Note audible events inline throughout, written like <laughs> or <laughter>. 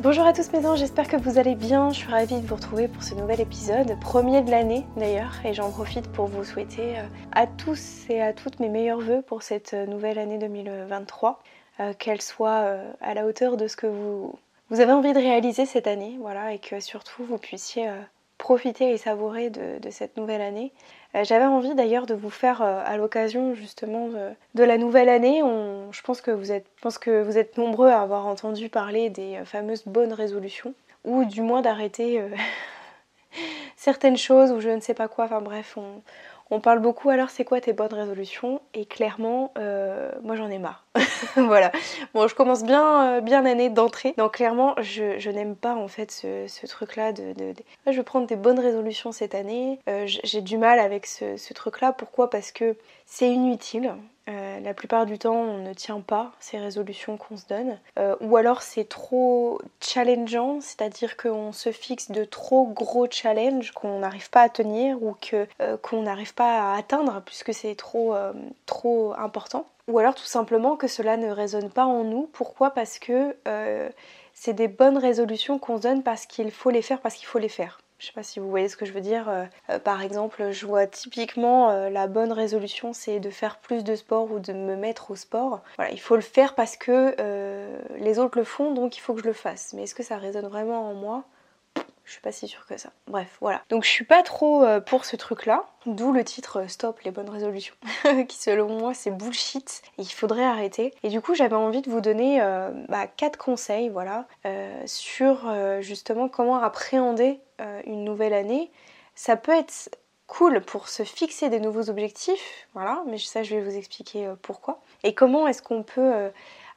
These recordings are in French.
Bonjour à tous mes anges, j'espère que vous allez bien. Je suis ravie de vous retrouver pour ce nouvel épisode, premier de l'année d'ailleurs, et j'en profite pour vous souhaiter euh, à tous et à toutes mes meilleurs voeux pour cette euh, nouvelle année 2023, euh, qu'elle soit à la hauteur de ce que vous, vous avez envie de réaliser cette année, voilà, et que surtout vous puissiez profiter et savourer de, cette nouvelle année. Euh, j'avais envie d'ailleurs de vous faire euh, à l'occasion justement de, la nouvelle année, je, pense que vous êtes, pense que vous êtes nombreux à avoir entendu parler des euh, fameuses bonnes résolutions, ou du moins d'arrêter <laughs> certaines choses ou je ne sais pas quoi, enfin bref, on, on parle beaucoup alors c'est quoi tes bonnes résolutions? Et clairement euh, moi j'en ai marre. <laughs> voilà. Bon je commence bien euh, bien l'année d'entrée donc clairement je, n'aime pas en fait ce, truc là de, je vais prendre des bonnes résolutions cette année. Euh, j'ai du mal avec ce, ce truc là. Pourquoi? Parce que c'est inutile. Euh, la plupart du temps, on ne tient pas ces résolutions qu'on se donne. Euh, ou alors c'est trop challengeant, c'est-à-dire qu'on se fixe de trop gros challenges qu'on n'arrive pas à tenir ou euh, qu'on n'arrive pas à atteindre puisque c'est trop, trop important. Ou alors tout simplement que cela ne résonne pas en nous. Pourquoi? Parce que c'est des bonnes résolutions qu'on se donne parce qu'il faut les faire, parce qu'il faut les faire. Je sais pas si vous voyez ce que je veux dire. Euh, euh, par exemple, je vois typiquement euh, la bonne résolution, c'est de faire plus de sport ou de me mettre au sport. Voilà, il faut le faire parce que les autres le font, donc il faut que je le fasse. Mais est-ce que ça résonne vraiment en moi? Je suis pas si sûre que ça. Bref, voilà. Donc je suis pas trop euh, pour ce truc-là, d'où le titre euh, Stop les bonnes résolutions, <laughs> qui selon moi c'est bullshit et il faudrait arrêter. Et du coup j'avais envie de vous donner euh, bah, conseils, voilà, sur justement comment appréhender une nouvelle année. Ça peut être cool pour se fixer des nouveaux objectifs, voilà, mais ça je vais vous expliquer pourquoi. Et comment est-ce qu'on peut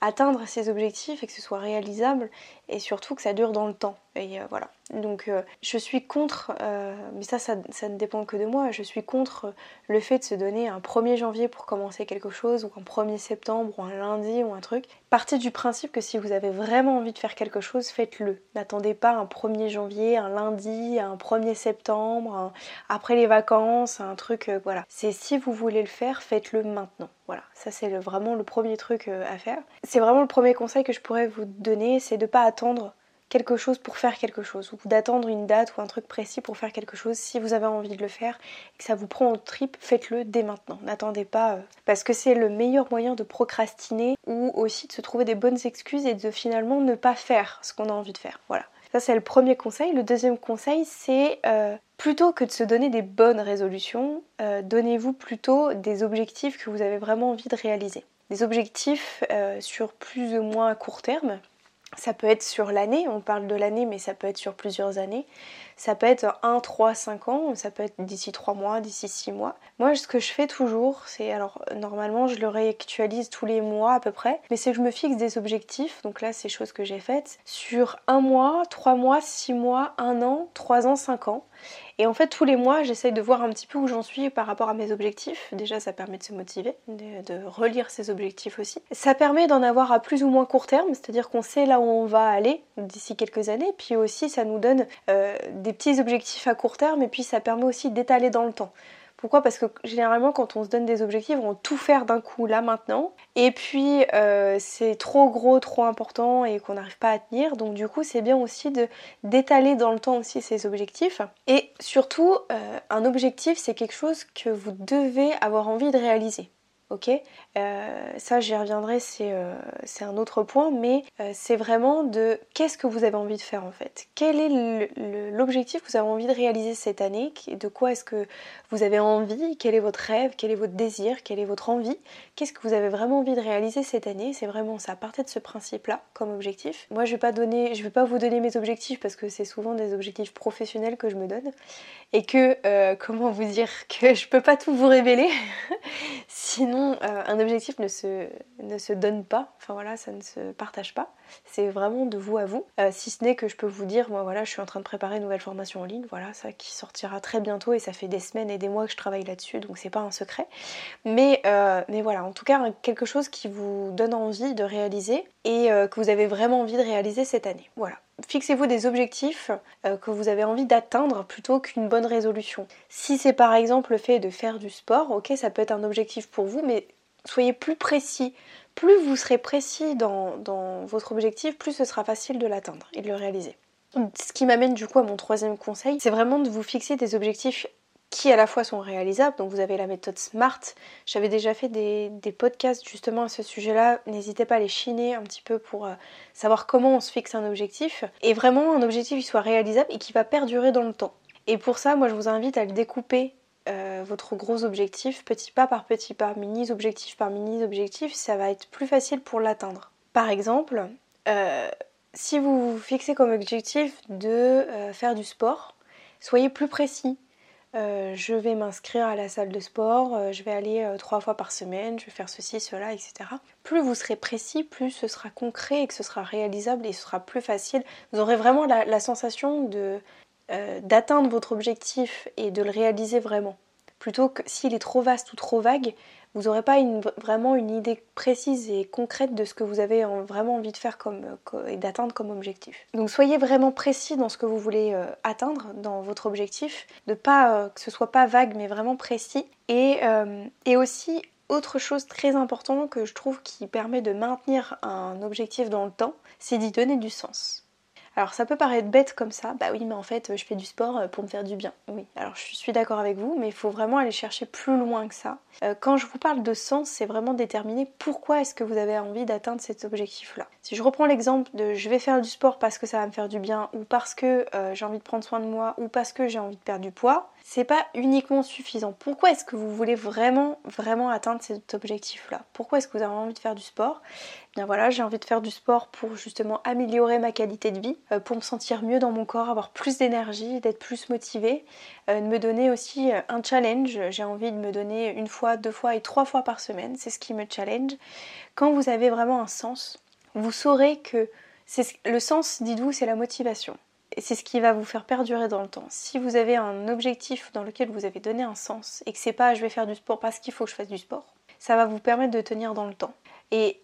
atteindre ces objectifs et que ce soit réalisable et surtout que ça dure dans le temps. Et euh, voilà. Donc euh, je suis contre, euh, mais ça, ça, ne dépend que de moi, je suis contre le fait de se donner un 1er janvier pour commencer quelque chose ou un 1er septembre ou un lundi ou un truc. Partez du principe que si vous avez vraiment envie de faire quelque chose, faites-le. N'attendez pas un 1er janvier, un lundi, un 1er septembre, après les vacances, un truc, voilà. C'est si vous voulez le faire, faites-le maintenant. Voilà, ça c'est vraiment le premier truc à faire. C'est vraiment le premier conseil que je pourrais vous donner, c'est de pas attendre quelque chose pour faire quelque chose, ou d'attendre une date ou un truc précis pour faire quelque chose. Si vous avez envie de le faire et que ça vous prend en trip, faites-le dès maintenant. N'attendez pas, euh, parce que c'est le meilleur moyen de procrastiner ou aussi de se trouver des bonnes excuses et de finalement ne pas faire ce qu'on a envie de faire. Voilà. Ça c'est le premier conseil. Le deuxième conseil c'est euh, plutôt que de se donner des bonnes résolutions, euh, donnez-vous plutôt des objectifs que vous avez vraiment envie de réaliser. Des objectifs sur plus ou moins court terme, ça peut être sur l'année, on parle de l'année, mais ça peut être sur plusieurs années. Ça peut être 1, 3, 5 ans, ça peut être d'ici 3 mois, d'ici 6 mois. Moi, ce que je fais toujours, c'est, alors normalement, je le réactualise tous les mois à peu près, mais c'est que je me fixe des objectifs, donc là, c'est choses que j'ai faites, sur 1 mois, 3 mois, 6 mois, 1 an, 3 ans, 5 ans. Et en fait, tous les mois, j'essaye de voir un petit peu où j'en suis par rapport à mes objectifs. Déjà, ça permet de se motiver, de, relire ses objectifs aussi. Ça permet d'en avoir à plus ou moins court terme, c'est-à-dire qu'on sait là où on va aller d'ici quelques années. Puis aussi, ça nous donne euh, des petits objectifs à court terme et puis ça permet aussi d'étaler dans le temps. Pourquoi? Parce que généralement quand on se donne des objectifs, on va tout faire d'un coup là maintenant. Et puis euh, c'est trop gros, trop important et qu'on n'arrive pas à tenir. Donc du coup c'est bien aussi de d'étaler dans le temps aussi ces objectifs. Et surtout, euh, un objectif c'est quelque chose que vous devez avoir envie de réaliser ok. Euh, Ça, j'y reviendrai, c'est euh, un autre point, mais euh, c'est vraiment de qu'est-ce que vous avez envie de faire en fait? Quel est l'objectif que vous avez envie de réaliser cette année? De quoi est-ce que vous avez envie? Quel est votre rêve? Quel est votre désir? Quelle est votre envie? Qu'est-ce que vous avez vraiment envie de réaliser cette année? C'est vraiment ça. Partez de ce principe-là comme objectif. Moi, je vais pas donner, je vais pas vous donner mes objectifs parce que c'est souvent des objectifs professionnels que je me donne. Et que, <laughs> comment vous dire, que je peux pas tout vous révéler? Sinon euh, un objectif ne se, ne se donne pas, enfin voilà, ça ne se partage pas. C'est vraiment de vous à vous. Euh, si ce n'est que je peux vous dire, moi voilà, je suis en train de préparer une nouvelle formation en ligne, voilà, ça qui sortira très bientôt et ça fait des semaines et des mois que je travaille là-dessus, donc c'est pas un secret. Mais, euh, mais voilà, en tout cas, quelque chose qui vous donne envie de réaliser et que vous avez vraiment envie de réaliser cette année. Voilà. Fixez-vous des objectifs que vous avez envie d'atteindre plutôt qu'une bonne résolution. Si c'est par exemple le fait de faire du sport, ok, ça peut être un objectif pour vous, mais soyez plus précis. Plus vous serez précis dans, votre objectif, plus ce sera facile de l'atteindre et de le réaliser. Ce qui m'amène du coup à mon troisième conseil, c'est vraiment de vous fixer des objectifs qui à la fois sont réalisables. Donc vous avez la méthode SMART. J'avais déjà fait des, podcasts justement à ce sujet-là. N'hésitez pas à les chiner un petit peu pour euh, savoir comment on se fixe un objectif. Et vraiment un objectif qui soit réalisable et qui va perdurer dans le temps. Et pour ça, moi je vous invite à le découper euh, votre gros objectif petit pas par petit pas, mini objectif par mini objectif, ça va être plus facile pour l'atteindre. Par exemple, euh, si vous vous fixez comme objectif de faire du sport, soyez plus précis. Je vais m'inscrire à la salle de sport, je vais aller trois fois par semaine, je vais faire ceci, cela, etc. Plus vous serez précis, plus ce sera concret et que ce sera réalisable et ce sera plus facile. Vous aurez vraiment la sensation de euh, d'atteindre votre objectif et de le réaliser vraiment. Plutôt que s'il est trop vaste ou trop vague, vous n'aurez pas vraiment une idée précise et concrète de ce que vous avez vraiment envie de faire comme, et d'atteindre comme objectif. Donc soyez vraiment précis dans ce que vous voulez euh, atteindre dans votre objectif, de pas euh, que ce soit pas vague mais vraiment précis. Et, et aussi autre chose très importante que je trouve qui permet de maintenir un objectif dans le temps, c'est d'y donner du sens. Alors ça peut paraître bête comme ça, bah oui mais en fait je fais du sport euh, pour me faire du bien. Oui, alors je suis d'accord avec vous, mais il faut vraiment aller chercher plus loin que ça. Euh, quand je vous parle de sens, c'est vraiment déterminer pourquoi est-ce que vous avez envie d'atteindre cet objectif-là. Si je reprends l'exemple de je vais faire du sport parce que ça va me faire du bien, ou parce que euh, j'ai envie de prendre soin de moi, ou parce que j'ai envie de perdre du poids, c'est pas uniquement suffisant. Pourquoi est-ce que vous voulez vraiment, vraiment atteindre cet objectif-là? Pourquoi est-ce que vous avez envie de faire du sport? Eh Bien voilà, j'ai envie de faire du sport pour justement améliorer ma qualité de vie, euh, pour me sentir mieux dans mon corps, avoir plus d'énergie, d'être plus motivée, euh, de me donner aussi euh, un challenge. J'ai envie de me donner une fois, deux fois et trois fois par semaine. C'est ce qui me challenge. Quand vous avez vraiment un sens, vous saurez que le sens, dites-vous, c'est la motivation c'est ce qui va vous faire perdurer dans le temps. Si vous avez un objectif dans lequel vous avez donné un sens et que c'est pas je vais faire du sport parce qu'il faut que je fasse du sport, ça va vous permettre de tenir dans le temps. Et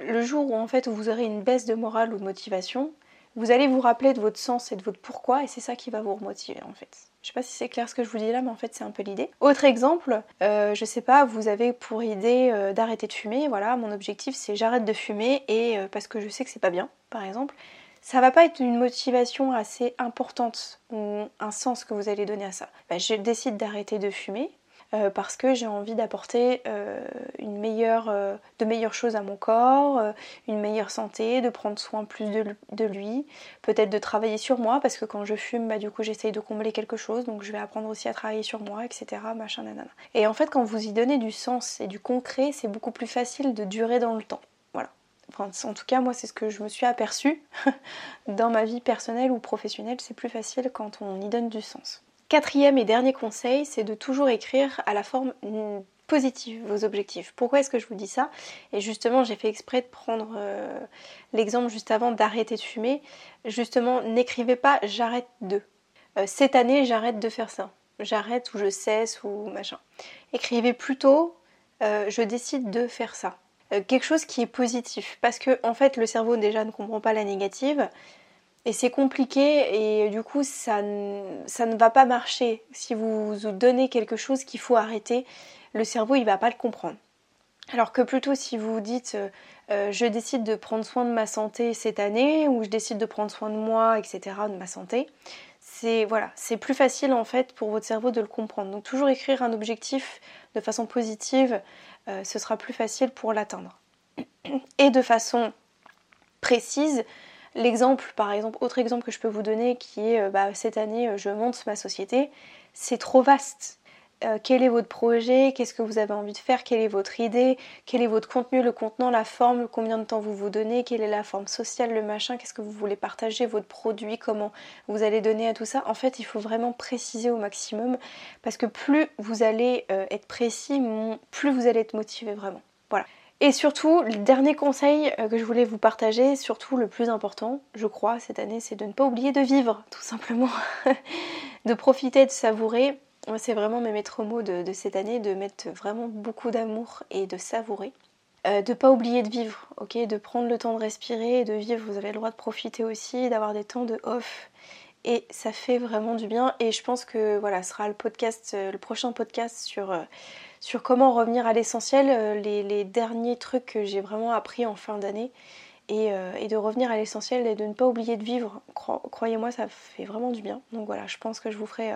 le jour où en fait vous aurez une baisse de morale ou de motivation, vous allez vous rappeler de votre sens et de votre pourquoi et c'est ça qui va vous remotiver en fait. Je sais pas si c'est clair ce que je vous dis là, mais en fait c'est un peu l'idée. Autre exemple, euh, je sais pas, vous avez pour idée euh, d'arrêter de fumer. Voilà, mon objectif c'est j'arrête de fumer et euh, parce que je sais que c'est pas bien, par exemple ça va pas être une motivation assez importante ou un sens que vous allez donner à ça. Bah, je décide d'arrêter de fumer euh, parce que j'ai envie d'apporter euh, euh, de meilleures choses à mon corps, une meilleure santé, de prendre soin plus de, lui, peut-être de travailler sur moi parce que quand je fume, bah, du coup j'essaye de combler quelque chose, donc je vais apprendre aussi à travailler sur moi, etc. Machin, nanana. Et en fait, quand vous y donnez du sens et du concret, c'est beaucoup plus facile de durer dans le temps en tout cas, moi, c'est ce que je me suis aperçu <laughs> dans ma vie personnelle ou professionnelle. C'est plus facile quand on y donne du sens. Quatrième et dernier conseil, c'est de toujours écrire à la forme positive vos objectifs. Pourquoi est-ce que je vous dis ça? Et justement, j'ai fait exprès de prendre euh, l'exemple juste avant d'arrêter de fumer. Justement, n'écrivez pas j'arrête de. Euh, cette année, j'arrête de faire ça. J'arrête ou je cesse ou machin. Écrivez plutôt euh, je décide de faire ça. Quelque chose qui est positif. Parce que en fait le cerveau déjà ne comprend pas la négative et c'est compliqué et du coup ça, ça ne va pas marcher. Si vous vous donnez quelque chose qu'il faut arrêter, le cerveau il va pas le comprendre. Alors que plutôt si vous dites euh, euh, je décide de prendre soin de ma santé cette année ou je décide de prendre soin de moi, etc., de ma santé, c'est voilà, c'est plus facile en fait pour votre cerveau de le comprendre. Donc toujours écrire un objectif de façon positive, euh, ce sera plus facile pour l'atteindre. Et de façon précise, l'exemple, par exemple, autre exemple que je peux vous donner qui est euh, bah, cette année euh, je monte ma société, c'est trop vaste. euh, quel est votre projet, qu'est-ce que vous avez envie de faire, quelle est votre idée, quel est votre contenu, le contenant, la forme, combien de temps vous vous donnez, quelle est la forme sociale, le machin, qu'est-ce que vous voulez partager, votre produit, comment vous allez donner à tout ça? En fait, il faut vraiment préciser au maximum parce que plus vous allez être précis, plus vous allez être motivé vraiment. Et surtout, le dernier conseil euh, que je voulais vous partager, surtout le plus important, je crois, cette année, c'est de ne pas oublier de vivre, tout simplement. <laughs> de profiter, de savourer c'est vraiment mes maîtres mots de, cette année, de mettre vraiment beaucoup d'amour et de savourer. Euh, de pas oublier de vivre, ok, de prendre le temps de respirer et de vivre. Vous avez le droit de profiter aussi, d'avoir des temps de off. Et ça fait vraiment du bien. Et je pense que voilà, ce sera le podcast, euh, le prochain podcast sur, euh, sur comment revenir à l'essentiel, les, derniers trucs que j'ai vraiment appris en fin d'année. Et, et, de revenir à l'essentiel et de ne pas oublier de vivre. Croyez-moi, ça fait vraiment du bien. Donc voilà, je pense que je vous ferai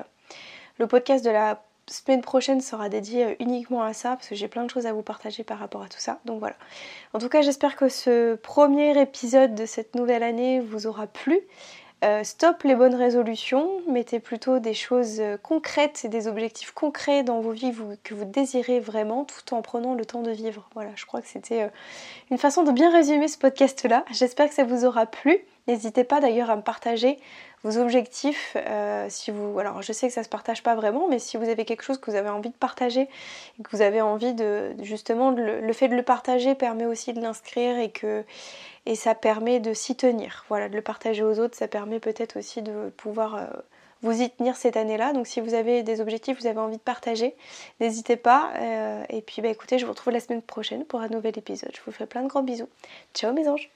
le podcast de la semaine prochaine sera dédié euh, uniquement à ça parce que j'ai plein de choses à vous partager par rapport à tout ça. Donc voilà. En tout cas, j'espère que ce premier épisode de cette nouvelle année vous aura plu. Euh, stop les bonnes résolutions, mettez plutôt des choses euh, concrètes et des objectifs concrets dans vos vies que vous désirez vraiment tout en prenant le temps de vivre. Voilà, je crois que c'était une façon de bien résumer ce podcast là. J'espère que ça vous aura plu. N'hésitez pas d'ailleurs à me partager vos objectifs. Euh, si vous, alors je sais que ça se partage pas vraiment, mais si vous avez quelque chose que vous avez envie de partager, et que vous avez envie de justement le, fait de le partager permet aussi de l'inscrire et que et ça permet de s'y tenir. Voilà, de le partager aux autres, ça permet peut-être aussi de pouvoir euh, vous y tenir cette année-là. Donc si vous avez des objectifs, vous avez envie de partager, n'hésitez pas. Euh, et puis bah écoutez, je vous retrouve la semaine prochaine pour un nouvel épisode. Je vous fais plein de gros bisous. Ciao mes anges